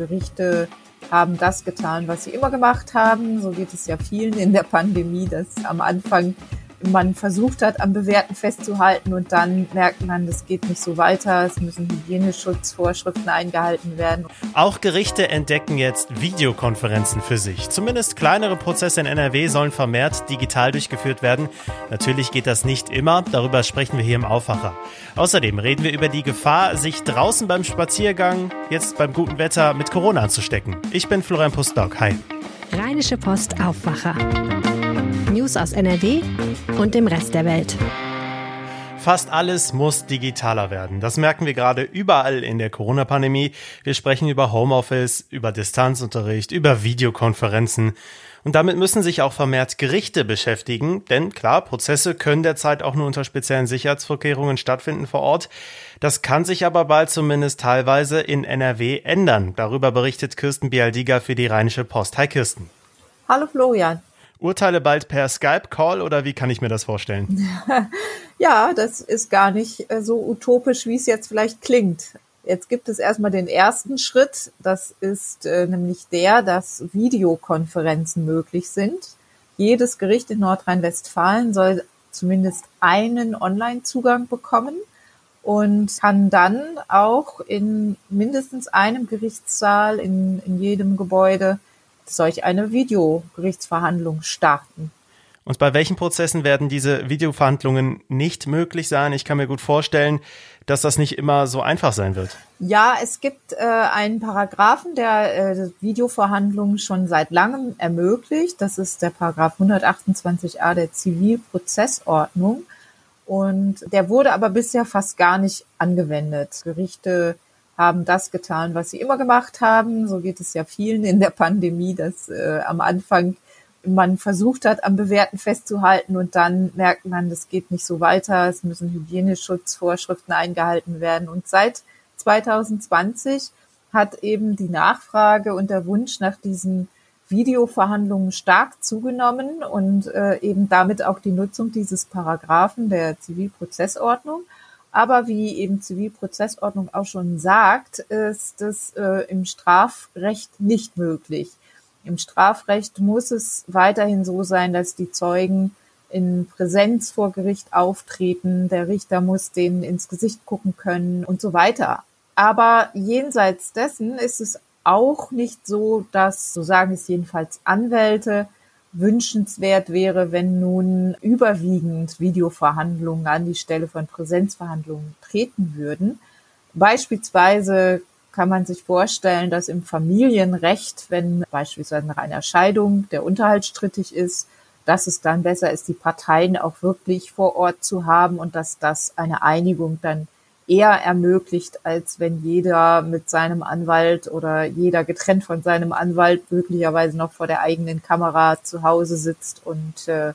Gerichte haben das getan, was sie immer gemacht haben. So geht es ja vielen in der Pandemie, dass am Anfang man versucht hat, am Bewährten festzuhalten und dann merkt man, das geht nicht so weiter, es müssen Hygieneschutzvorschriften eingehalten werden. Auch Gerichte entdecken jetzt Videokonferenzen für sich. Zumindest kleinere Prozesse in NRW sollen vermehrt digital durchgeführt werden. Natürlich geht das nicht immer, darüber sprechen wir hier im Aufwacher. Außerdem reden wir über die Gefahr, sich draußen beim Spaziergang, jetzt beim guten Wetter, mit Corona anzustecken. Ich bin Florian Pustdock. Hi. Rheinische Post Aufwacher. News aus NRW und dem Rest der Welt. Fast alles muss digitaler werden. Das merken wir gerade überall in der Corona-Pandemie. Wir sprechen über Homeoffice, über Distanzunterricht, über Videokonferenzen. Und damit müssen sich auch vermehrt Gerichte beschäftigen, denn klar, Prozesse können derzeit auch nur unter speziellen Sicherheitsvorkehrungen stattfinden vor Ort. Das kann sich aber bald zumindest teilweise in NRW ändern. Darüber berichtet Kirsten Bialdiga für die Rheinische Post. Hi Kirsten. Hallo Florian. Urteile bald per Skype-Call oder wie kann ich mir das vorstellen? ja, das ist gar nicht äh, so utopisch, wie es jetzt vielleicht klingt. Jetzt gibt es erstmal den ersten Schritt. Das ist äh, nämlich der, dass Videokonferenzen möglich sind. Jedes Gericht in Nordrhein-Westfalen soll zumindest einen Online-Zugang bekommen und kann dann auch in mindestens einem Gerichtssaal in, in jedem Gebäude solch eine Videogerichtsverhandlung starten. Und bei welchen Prozessen werden diese Videoverhandlungen nicht möglich sein? Ich kann mir gut vorstellen, dass das nicht immer so einfach sein wird. Ja, es gibt äh, einen Paragraphen, der äh, Videoverhandlungen schon seit langem ermöglicht. Das ist der Paragraph 128a der Zivilprozessordnung. Und der wurde aber bisher fast gar nicht angewendet. Gerichte haben das getan, was sie immer gemacht haben. So geht es ja vielen in der Pandemie, dass äh, am Anfang man versucht hat, am Bewährten festzuhalten und dann merkt man, das geht nicht so weiter. Es müssen Hygieneschutzvorschriften eingehalten werden. Und seit 2020 hat eben die Nachfrage und der Wunsch nach diesen Videoverhandlungen stark zugenommen und äh, eben damit auch die Nutzung dieses Paragraphen der Zivilprozessordnung. Aber wie eben Zivilprozessordnung auch schon sagt, ist es äh, im Strafrecht nicht möglich. Im Strafrecht muss es weiterhin so sein, dass die Zeugen in Präsenz vor Gericht auftreten, der Richter muss denen ins Gesicht gucken können und so weiter. Aber jenseits dessen ist es auch nicht so, dass, so sagen es jedenfalls Anwälte, wünschenswert wäre, wenn nun überwiegend Videoverhandlungen an die Stelle von Präsenzverhandlungen treten würden. Beispielsweise kann man sich vorstellen, dass im Familienrecht, wenn beispielsweise nach einer Scheidung der Unterhalt strittig ist, dass es dann besser ist, die Parteien auch wirklich vor Ort zu haben und dass das eine Einigung dann eher ermöglicht, als wenn jeder mit seinem Anwalt oder jeder getrennt von seinem Anwalt möglicherweise noch vor der eigenen Kamera zu Hause sitzt und äh,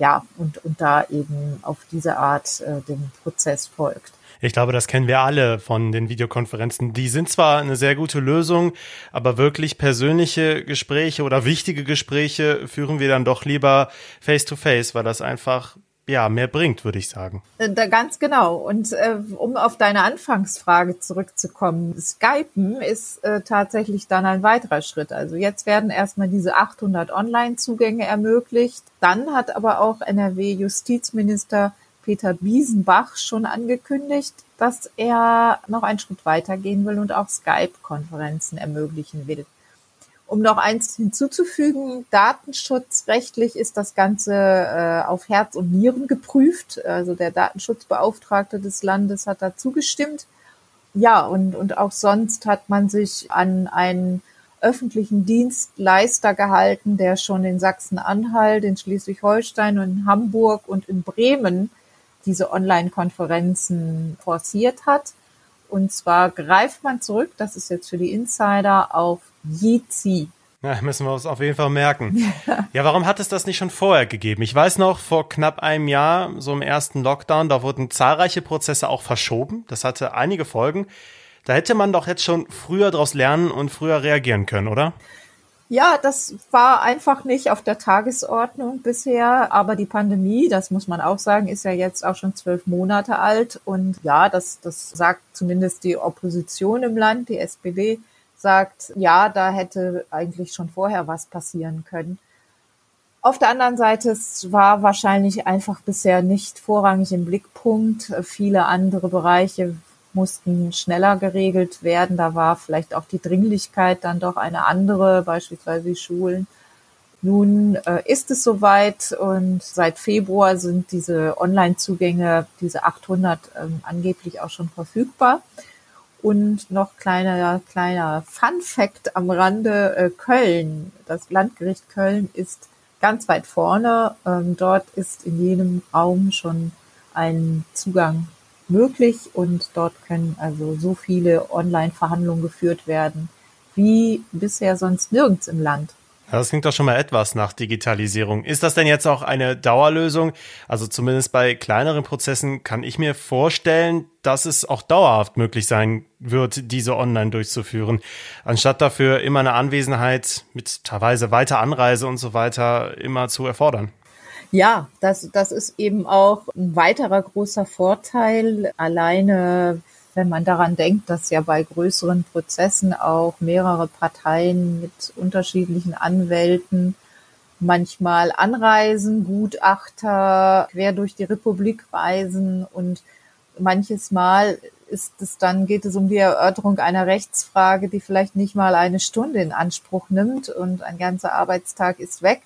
ja und und da eben auf diese Art äh, dem Prozess folgt. Ich glaube, das kennen wir alle von den Videokonferenzen. Die sind zwar eine sehr gute Lösung, aber wirklich persönliche Gespräche oder wichtige Gespräche führen wir dann doch lieber face to face, weil das einfach ja, mehr bringt, würde ich sagen. Äh, da, ganz genau. Und äh, um auf deine Anfangsfrage zurückzukommen, Skypen ist äh, tatsächlich dann ein weiterer Schritt. Also jetzt werden erstmal diese 800 Online-Zugänge ermöglicht. Dann hat aber auch NRW-Justizminister Peter Biesenbach schon angekündigt, dass er noch einen Schritt weitergehen will und auch Skype-Konferenzen ermöglichen will. Um noch eins hinzuzufügen, datenschutzrechtlich ist das Ganze äh, auf Herz und Nieren geprüft. Also der Datenschutzbeauftragte des Landes hat da zugestimmt. Ja, und, und auch sonst hat man sich an einen öffentlichen Dienstleister gehalten, der schon in Sachsen-Anhalt, in Schleswig-Holstein und in Hamburg und in Bremen diese Online-Konferenzen forciert hat. Und zwar greift man zurück, das ist jetzt für die Insider, auf Jitsi. Ja, müssen wir uns auf jeden Fall merken. Ja. ja, warum hat es das nicht schon vorher gegeben? Ich weiß noch, vor knapp einem Jahr, so im ersten Lockdown, da wurden zahlreiche Prozesse auch verschoben. Das hatte einige Folgen. Da hätte man doch jetzt schon früher daraus lernen und früher reagieren können, oder? Ja, das war einfach nicht auf der Tagesordnung bisher. Aber die Pandemie, das muss man auch sagen, ist ja jetzt auch schon zwölf Monate alt. Und ja, das, das sagt zumindest die Opposition im Land, die SPD, sagt, ja, da hätte eigentlich schon vorher was passieren können. Auf der anderen Seite, es war wahrscheinlich einfach bisher nicht vorrangig im Blickpunkt. Viele andere Bereiche mussten schneller geregelt werden. Da war vielleicht auch die Dringlichkeit dann doch eine andere, beispielsweise die Schulen. Nun äh, ist es soweit und seit Februar sind diese Online-Zugänge, diese 800 ähm, angeblich auch schon verfügbar. Und noch kleiner, kleiner Fun Fact am Rande, äh, Köln, das Landgericht Köln ist ganz weit vorne. Ähm, dort ist in jedem Raum schon ein Zugang möglich und dort können also so viele Online-Verhandlungen geführt werden wie bisher sonst nirgends im Land. Das klingt doch schon mal etwas nach Digitalisierung. Ist das denn jetzt auch eine Dauerlösung? Also zumindest bei kleineren Prozessen kann ich mir vorstellen, dass es auch dauerhaft möglich sein wird, diese online durchzuführen, anstatt dafür immer eine Anwesenheit mit teilweise weiter Anreise und so weiter immer zu erfordern. Ja, das, das ist eben auch ein weiterer großer Vorteil. Alleine wenn man daran denkt, dass ja bei größeren Prozessen auch mehrere Parteien mit unterschiedlichen Anwälten manchmal anreisen, Gutachter quer durch die Republik reisen und manches Mal ist es dann, geht es um die Erörterung einer Rechtsfrage, die vielleicht nicht mal eine Stunde in Anspruch nimmt und ein ganzer Arbeitstag ist weg.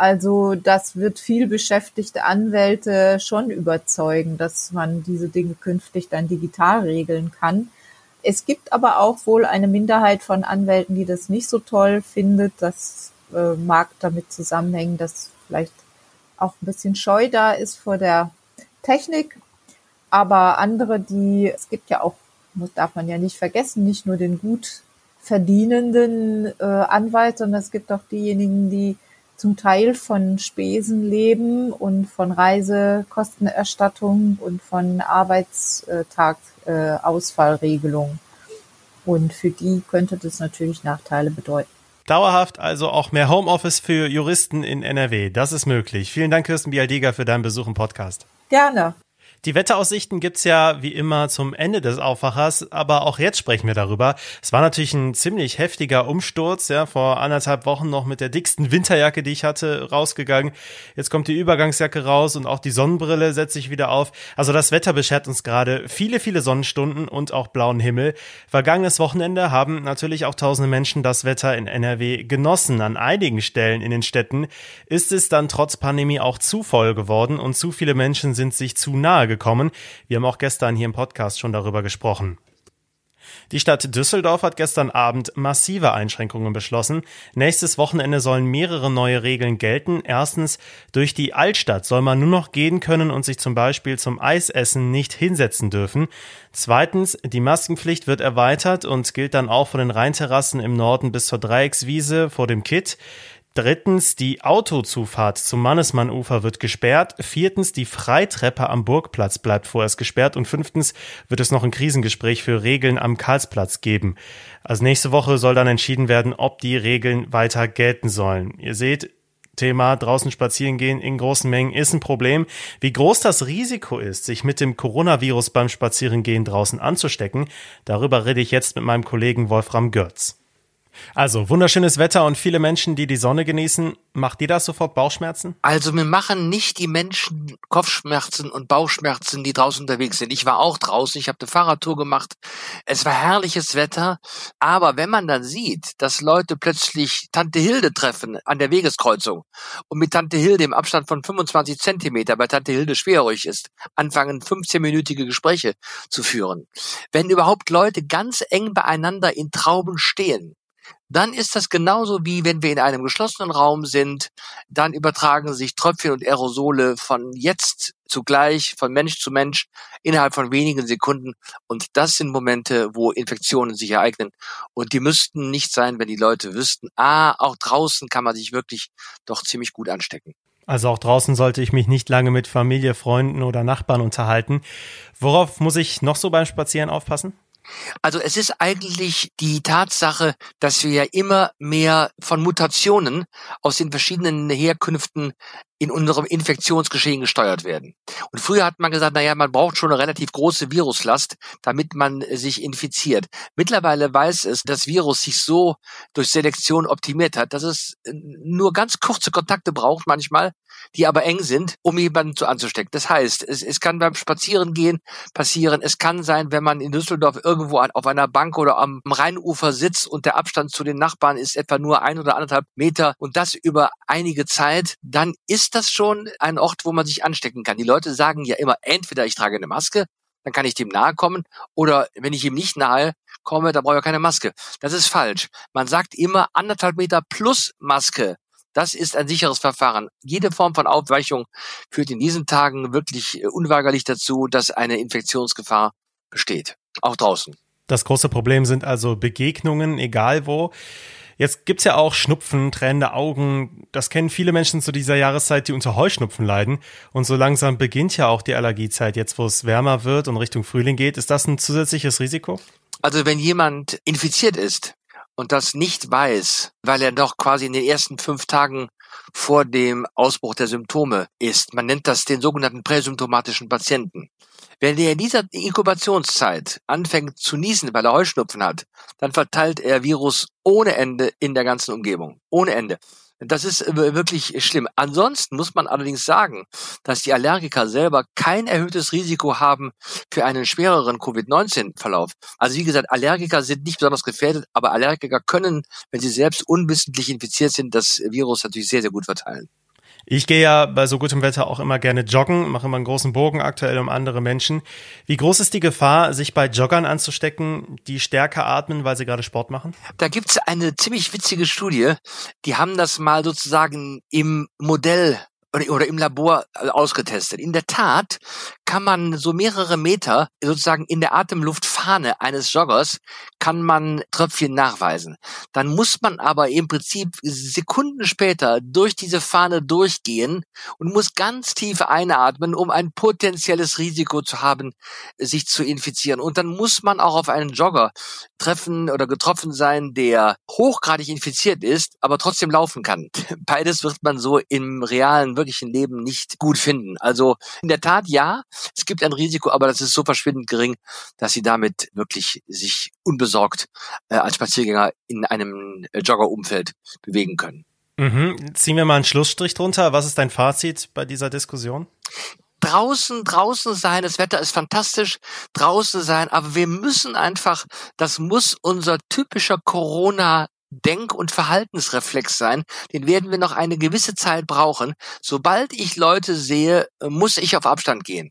Also das wird viel beschäftigte Anwälte schon überzeugen, dass man diese Dinge künftig dann digital regeln kann. Es gibt aber auch wohl eine Minderheit von Anwälten, die das nicht so toll findet. Das äh, mag damit zusammenhängen, dass vielleicht auch ein bisschen Scheu da ist vor der Technik. Aber andere, die, es gibt ja auch, darf man ja nicht vergessen, nicht nur den gut verdienenden äh, Anwalt, sondern es gibt auch diejenigen, die zum Teil von Spesen leben und von Reisekostenerstattung und von Arbeitstagausfallregelung. Und für die könnte das natürlich Nachteile bedeuten. Dauerhaft also auch mehr Homeoffice für Juristen in NRW. Das ist möglich. Vielen Dank, Kirsten Bialdiger, für deinen Besuch im Podcast. Gerne. Die Wetteraussichten gibt's ja wie immer zum Ende des Aufwachers, aber auch jetzt sprechen wir darüber. Es war natürlich ein ziemlich heftiger Umsturz, ja, vor anderthalb Wochen noch mit der dicksten Winterjacke, die ich hatte, rausgegangen. Jetzt kommt die Übergangsjacke raus und auch die Sonnenbrille setzt sich wieder auf. Also das Wetter beschert uns gerade viele, viele Sonnenstunden und auch blauen Himmel. Vergangenes Wochenende haben natürlich auch tausende Menschen das Wetter in NRW genossen. An einigen Stellen in den Städten ist es dann trotz Pandemie auch zu voll geworden und zu viele Menschen sind sich zu nahe gekommen. Wir haben auch gestern hier im Podcast schon darüber gesprochen. Die Stadt Düsseldorf hat gestern Abend massive Einschränkungen beschlossen. Nächstes Wochenende sollen mehrere neue Regeln gelten. Erstens, durch die Altstadt soll man nur noch gehen können und sich zum Beispiel zum Eisessen nicht hinsetzen dürfen. Zweitens, die Maskenpflicht wird erweitert und gilt dann auch von den Rheinterrassen im Norden bis zur Dreieckswiese vor dem Kitt. Drittens, die Autozufahrt zum Mannesmannufer wird gesperrt. Viertens, die Freitreppe am Burgplatz bleibt vorerst gesperrt. Und fünftens wird es noch ein Krisengespräch für Regeln am Karlsplatz geben. Also nächste Woche soll dann entschieden werden, ob die Regeln weiter gelten sollen. Ihr seht, Thema draußen spazieren gehen in großen Mengen ist ein Problem. Wie groß das Risiko ist, sich mit dem Coronavirus beim Spazierengehen draußen anzustecken, darüber rede ich jetzt mit meinem Kollegen Wolfram Görz. Also wunderschönes Wetter und viele Menschen, die die Sonne genießen. Macht dir das sofort Bauchschmerzen? Also mir machen nicht die Menschen Kopfschmerzen und Bauchschmerzen, die draußen unterwegs sind. Ich war auch draußen, ich habe eine Fahrradtour gemacht. Es war herrliches Wetter, aber wenn man dann sieht, dass Leute plötzlich Tante Hilde treffen an der Wegeskreuzung und mit Tante Hilde im Abstand von 25 Zentimeter, weil Tante Hilde schwerhörig ist, anfangen 15-minütige Gespräche zu führen. Wenn überhaupt Leute ganz eng beieinander in Trauben stehen, dann ist das genauso wie wenn wir in einem geschlossenen Raum sind, dann übertragen sich Tröpfchen und Aerosole von jetzt zugleich, von Mensch zu Mensch innerhalb von wenigen Sekunden. Und das sind Momente, wo Infektionen sich ereignen. Und die müssten nicht sein, wenn die Leute wüssten, ah, auch draußen kann man sich wirklich doch ziemlich gut anstecken. Also auch draußen sollte ich mich nicht lange mit Familie, Freunden oder Nachbarn unterhalten. Worauf muss ich noch so beim Spazieren aufpassen? Also es ist eigentlich die Tatsache, dass wir ja immer mehr von Mutationen aus den verschiedenen Herkünften in unserem Infektionsgeschehen gesteuert werden. Und früher hat man gesagt, naja, man braucht schon eine relativ große Viruslast, damit man sich infiziert. Mittlerweile weiß es, das Virus sich so durch Selektion optimiert hat, dass es nur ganz kurze Kontakte braucht manchmal, die aber eng sind, um jemanden zu anzustecken. Das heißt, es, es kann beim Spazierengehen passieren. Es kann sein, wenn man in Düsseldorf irgendwo auf einer Bank oder am Rheinufer sitzt und der Abstand zu den Nachbarn ist etwa nur ein oder anderthalb Meter und das über einige Zeit, dann ist das schon ein Ort, wo man sich anstecken kann. Die Leute sagen ja immer, entweder ich trage eine Maske, dann kann ich dem nahe kommen, oder wenn ich ihm nicht nahe komme, dann brauche ich keine Maske. Das ist falsch. Man sagt immer anderthalb Meter plus Maske. Das ist ein sicheres Verfahren. Jede Form von Aufweichung führt in diesen Tagen wirklich unweigerlich dazu, dass eine Infektionsgefahr besteht. Auch draußen. Das große Problem sind also Begegnungen, egal wo. Jetzt gibt's ja auch Schnupfen, tränende Augen. Das kennen viele Menschen zu dieser Jahreszeit, die unter Heuschnupfen leiden. Und so langsam beginnt ja auch die Allergiezeit. Jetzt, wo es wärmer wird und Richtung Frühling geht, ist das ein zusätzliches Risiko? Also wenn jemand infiziert ist, und das nicht weiß, weil er doch quasi in den ersten fünf Tagen vor dem Ausbruch der Symptome ist. Man nennt das den sogenannten präsymptomatischen Patienten. Wenn er in dieser Inkubationszeit anfängt zu niesen, weil er Heuschnupfen hat, dann verteilt er Virus ohne Ende in der ganzen Umgebung. Ohne Ende. Das ist äh, wirklich schlimm. Ansonsten muss man allerdings sagen, dass die Allergiker selber kein erhöhtes Risiko haben für einen schwereren Covid-19-Verlauf. Also wie gesagt, Allergiker sind nicht besonders gefährdet, aber Allergiker können, wenn sie selbst unwissentlich infiziert sind, das Virus natürlich sehr, sehr gut verteilen. Ich gehe ja bei so gutem Wetter auch immer gerne joggen, mache immer einen großen Bogen aktuell um andere Menschen. Wie groß ist die Gefahr, sich bei Joggern anzustecken, die stärker atmen, weil sie gerade Sport machen? Da gibt's eine ziemlich witzige Studie. Die haben das mal sozusagen im Modell oder im Labor äh, ausgetestet. In der Tat kann man so mehrere Meter sozusagen in der Atemluftfahne eines Joggers kann man Tröpfchen nachweisen. Dann muss man aber im Prinzip Sekunden später durch diese Fahne durchgehen und muss ganz tief einatmen, um ein potenzielles Risiko zu haben, sich zu infizieren. Und dann muss man auch auf einen Jogger treffen oder getroffen sein, der hochgradig infiziert ist, aber trotzdem laufen kann. Beides wird man so im realen wirklichen Leben nicht gut finden. Also in der Tat ja, es gibt ein Risiko, aber das ist so verschwindend gering, dass sie damit wirklich sich unbesorgt äh, als Spaziergänger in einem äh, Joggerumfeld bewegen können. Mhm. Ziehen wir mal einen Schlussstrich drunter. Was ist dein Fazit bei dieser Diskussion? draußen, draußen sein, das Wetter ist fantastisch, draußen sein, aber wir müssen einfach, das muss unser typischer Corona Denk- und Verhaltensreflex sein. Den werden wir noch eine gewisse Zeit brauchen. Sobald ich Leute sehe, muss ich auf Abstand gehen.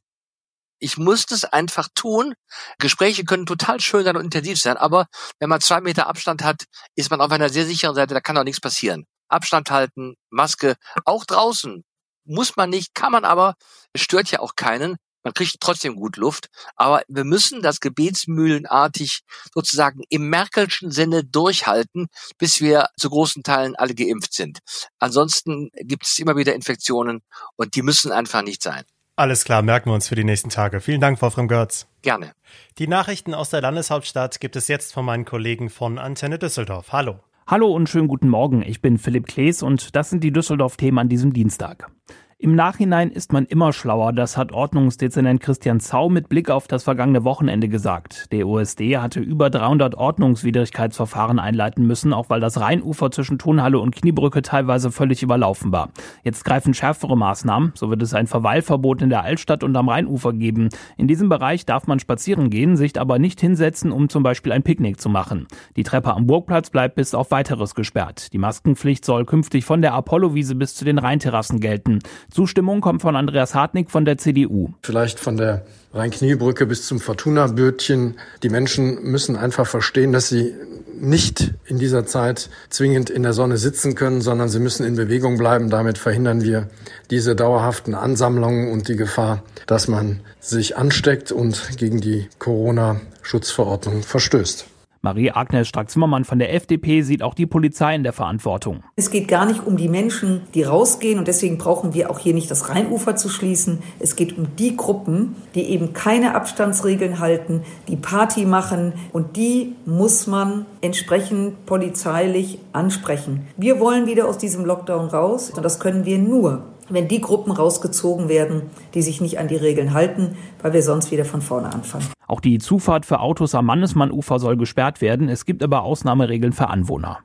Ich muss das einfach tun. Gespräche können total schön sein und intensiv sein, aber wenn man zwei Meter Abstand hat, ist man auf einer sehr sicheren Seite, da kann auch nichts passieren. Abstand halten, Maske, auch draußen. Muss man nicht, kann man aber, es stört ja auch keinen. Man kriegt trotzdem gut Luft, aber wir müssen das gebetsmühlenartig sozusagen im Merkelschen Sinne durchhalten, bis wir zu großen Teilen alle geimpft sind. Ansonsten gibt es immer wieder Infektionen und die müssen einfach nicht sein. Alles klar, merken wir uns für die nächsten Tage. Vielen Dank, Wolfram Görz. Gerne. Die Nachrichten aus der Landeshauptstadt gibt es jetzt von meinen Kollegen von Antenne Düsseldorf. Hallo. Hallo und schönen guten Morgen. Ich bin Philipp Klees und das sind die Düsseldorf-Themen an diesem Dienstag. Im Nachhinein ist man immer schlauer, das hat Ordnungsdezernent Christian Zau mit Blick auf das vergangene Wochenende gesagt. Der OSD hatte über 300 Ordnungswidrigkeitsverfahren einleiten müssen, auch weil das Rheinufer zwischen Tonhalle und Kniebrücke teilweise völlig überlaufen war. Jetzt greifen schärfere Maßnahmen, so wird es ein Verweilverbot in der Altstadt und am Rheinufer geben. In diesem Bereich darf man spazieren gehen, sich aber nicht hinsetzen, um zum Beispiel ein Picknick zu machen. Die Treppe am Burgplatz bleibt bis auf weiteres gesperrt. Die Maskenpflicht soll künftig von der Apollowiese bis zu den Rheinterrassen gelten. Zustimmung kommt von Andreas Hartnick von der CDU. Vielleicht von der Rhein-Kniebrücke bis zum Fortuna-Bötchen. Die Menschen müssen einfach verstehen, dass sie nicht in dieser Zeit zwingend in der Sonne sitzen können, sondern sie müssen in Bewegung bleiben. Damit verhindern wir diese dauerhaften Ansammlungen und die Gefahr, dass man sich ansteckt und gegen die Corona-Schutzverordnung verstößt. Marie-Agnes Strack-Zimmermann von der FDP sieht auch die Polizei in der Verantwortung. Es geht gar nicht um die Menschen, die rausgehen und deswegen brauchen wir auch hier nicht das Rheinufer zu schließen. Es geht um die Gruppen, die eben keine Abstandsregeln halten, die Party machen und die muss man entsprechend polizeilich ansprechen. Wir wollen wieder aus diesem Lockdown raus und das können wir nur wenn die Gruppen rausgezogen werden, die sich nicht an die Regeln halten, weil wir sonst wieder von vorne anfangen. Auch die Zufahrt für Autos am Mannesmann-Ufer soll gesperrt werden. Es gibt aber Ausnahmeregeln für Anwohner.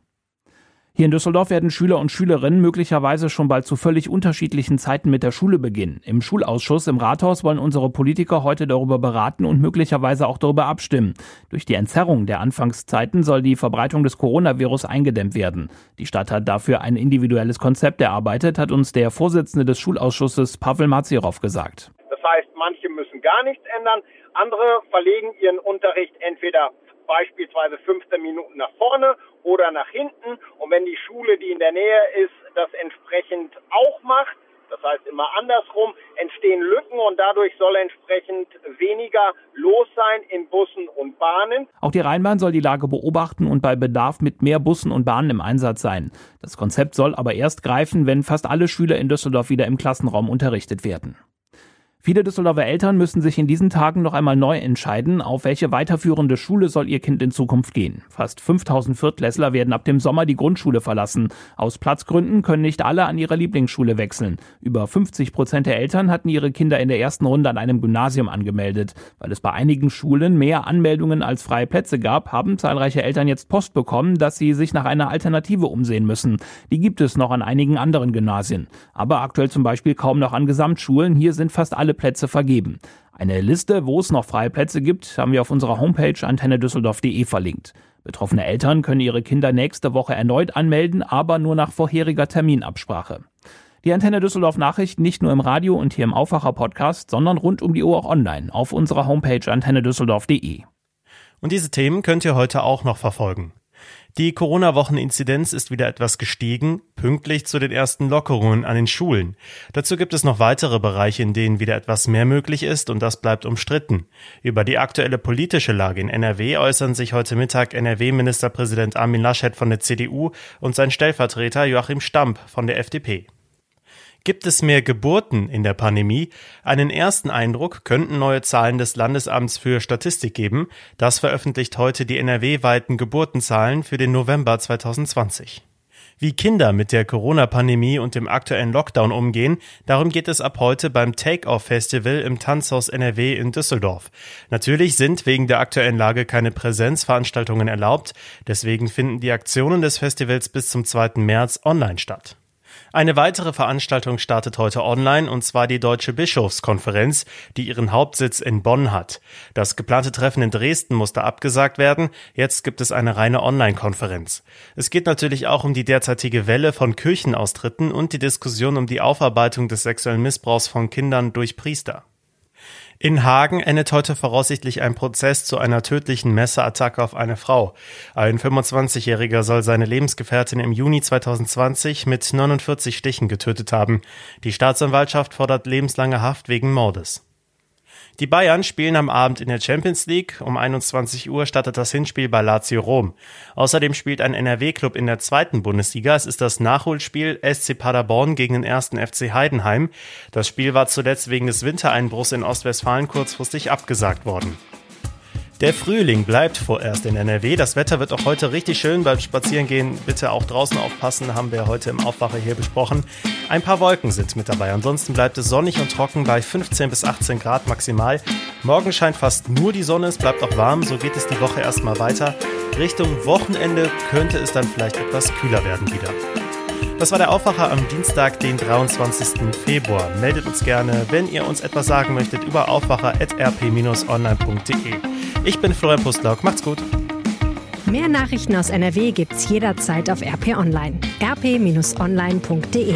Hier in Düsseldorf werden Schüler und Schülerinnen möglicherweise schon bald zu völlig unterschiedlichen Zeiten mit der Schule beginnen. Im Schulausschuss im Rathaus wollen unsere Politiker heute darüber beraten und möglicherweise auch darüber abstimmen. Durch die Entzerrung der Anfangszeiten soll die Verbreitung des Coronavirus eingedämmt werden. Die Stadt hat dafür ein individuelles Konzept erarbeitet, hat uns der Vorsitzende des Schulausschusses Pavel Mazirov gesagt. Das heißt, manche müssen gar nichts ändern, andere verlegen ihren Unterricht entweder beispielsweise 15 Minuten nach vorne oder nach hinten. Und wenn die Schule, die in der Nähe ist, das entsprechend auch macht, das heißt immer andersrum, entstehen Lücken und dadurch soll entsprechend weniger los sein in Bussen und Bahnen. Auch die Rheinbahn soll die Lage beobachten und bei Bedarf mit mehr Bussen und Bahnen im Einsatz sein. Das Konzept soll aber erst greifen, wenn fast alle Schüler in Düsseldorf wieder im Klassenraum unterrichtet werden. Viele Düsseldorfer Eltern müssen sich in diesen Tagen noch einmal neu entscheiden, auf welche weiterführende Schule soll ihr Kind in Zukunft gehen. Fast 5000 Viertklässler werden ab dem Sommer die Grundschule verlassen. Aus Platzgründen können nicht alle an ihre Lieblingsschule wechseln. Über 50 Prozent der Eltern hatten ihre Kinder in der ersten Runde an einem Gymnasium angemeldet. Weil es bei einigen Schulen mehr Anmeldungen als freie Plätze gab, haben zahlreiche Eltern jetzt Post bekommen, dass sie sich nach einer Alternative umsehen müssen. Die gibt es noch an einigen anderen Gymnasien. Aber aktuell zum Beispiel kaum noch an Gesamtschulen. Hier sind fast alle Plätze vergeben. Eine Liste, wo es noch freie Plätze gibt, haben wir auf unserer Homepage antennedüsseldorf.de verlinkt. Betroffene Eltern können ihre Kinder nächste Woche erneut anmelden, aber nur nach vorheriger Terminabsprache. Die Antenne Düsseldorf Nachrichten nicht nur im Radio und hier im Aufwacher Podcast, sondern rund um die Uhr auch online auf unserer Homepage antennedüsseldorf.de. Und diese Themen könnt ihr heute auch noch verfolgen. Die Corona-Wochen-Inzidenz ist wieder etwas gestiegen, pünktlich zu den ersten Lockerungen an den Schulen. Dazu gibt es noch weitere Bereiche, in denen wieder etwas mehr möglich ist und das bleibt umstritten. Über die aktuelle politische Lage in NRW äußern sich heute Mittag NRW-Ministerpräsident Armin Laschet von der CDU und sein Stellvertreter Joachim Stamp von der FDP. Gibt es mehr Geburten in der Pandemie? Einen ersten Eindruck könnten neue Zahlen des Landesamts für Statistik geben. Das veröffentlicht heute die NRW-weiten Geburtenzahlen für den November 2020. Wie Kinder mit der Corona-Pandemie und dem aktuellen Lockdown umgehen, darum geht es ab heute beim Take-Off-Festival im Tanzhaus NRW in Düsseldorf. Natürlich sind wegen der aktuellen Lage keine Präsenzveranstaltungen erlaubt, deswegen finden die Aktionen des Festivals bis zum 2. März online statt. Eine weitere Veranstaltung startet heute online, und zwar die Deutsche Bischofskonferenz, die ihren Hauptsitz in Bonn hat. Das geplante Treffen in Dresden musste abgesagt werden. Jetzt gibt es eine reine Online-Konferenz. Es geht natürlich auch um die derzeitige Welle von Kirchenaustritten und die Diskussion um die Aufarbeitung des sexuellen Missbrauchs von Kindern durch Priester. In Hagen endet heute voraussichtlich ein Prozess zu einer tödlichen Messerattacke auf eine Frau. Ein 25-Jähriger soll seine Lebensgefährtin im Juni 2020 mit 49 Stichen getötet haben. Die Staatsanwaltschaft fordert lebenslange Haft wegen Mordes. Die Bayern spielen am Abend in der Champions League. Um 21 Uhr startet das Hinspiel bei Lazio Rom. Außerdem spielt ein NRW-Club in der zweiten Bundesliga. Es ist das Nachholspiel SC Paderborn gegen den ersten FC Heidenheim. Das Spiel war zuletzt wegen des Wintereinbruchs in Ostwestfalen kurzfristig abgesagt worden. Der Frühling bleibt vorerst in NRW. Das Wetter wird auch heute richtig schön. Beim Spazierengehen bitte auch draußen aufpassen, haben wir heute im Aufwacher hier besprochen. Ein paar Wolken sind mit dabei. Ansonsten bleibt es sonnig und trocken bei 15 bis 18 Grad maximal. Morgen scheint fast nur die Sonne, es bleibt auch warm. So geht es die Woche erstmal weiter. Richtung Wochenende könnte es dann vielleicht etwas kühler werden wieder. Das war der Aufwacher am Dienstag, den 23. Februar. Meldet uns gerne, wenn ihr uns etwas sagen möchtet über aufwacher.rp-online.de. Ich bin Florian Pustlauk. Macht's gut. Mehr Nachrichten aus NRW gibt's jederzeit auf RP Online. rp-online.de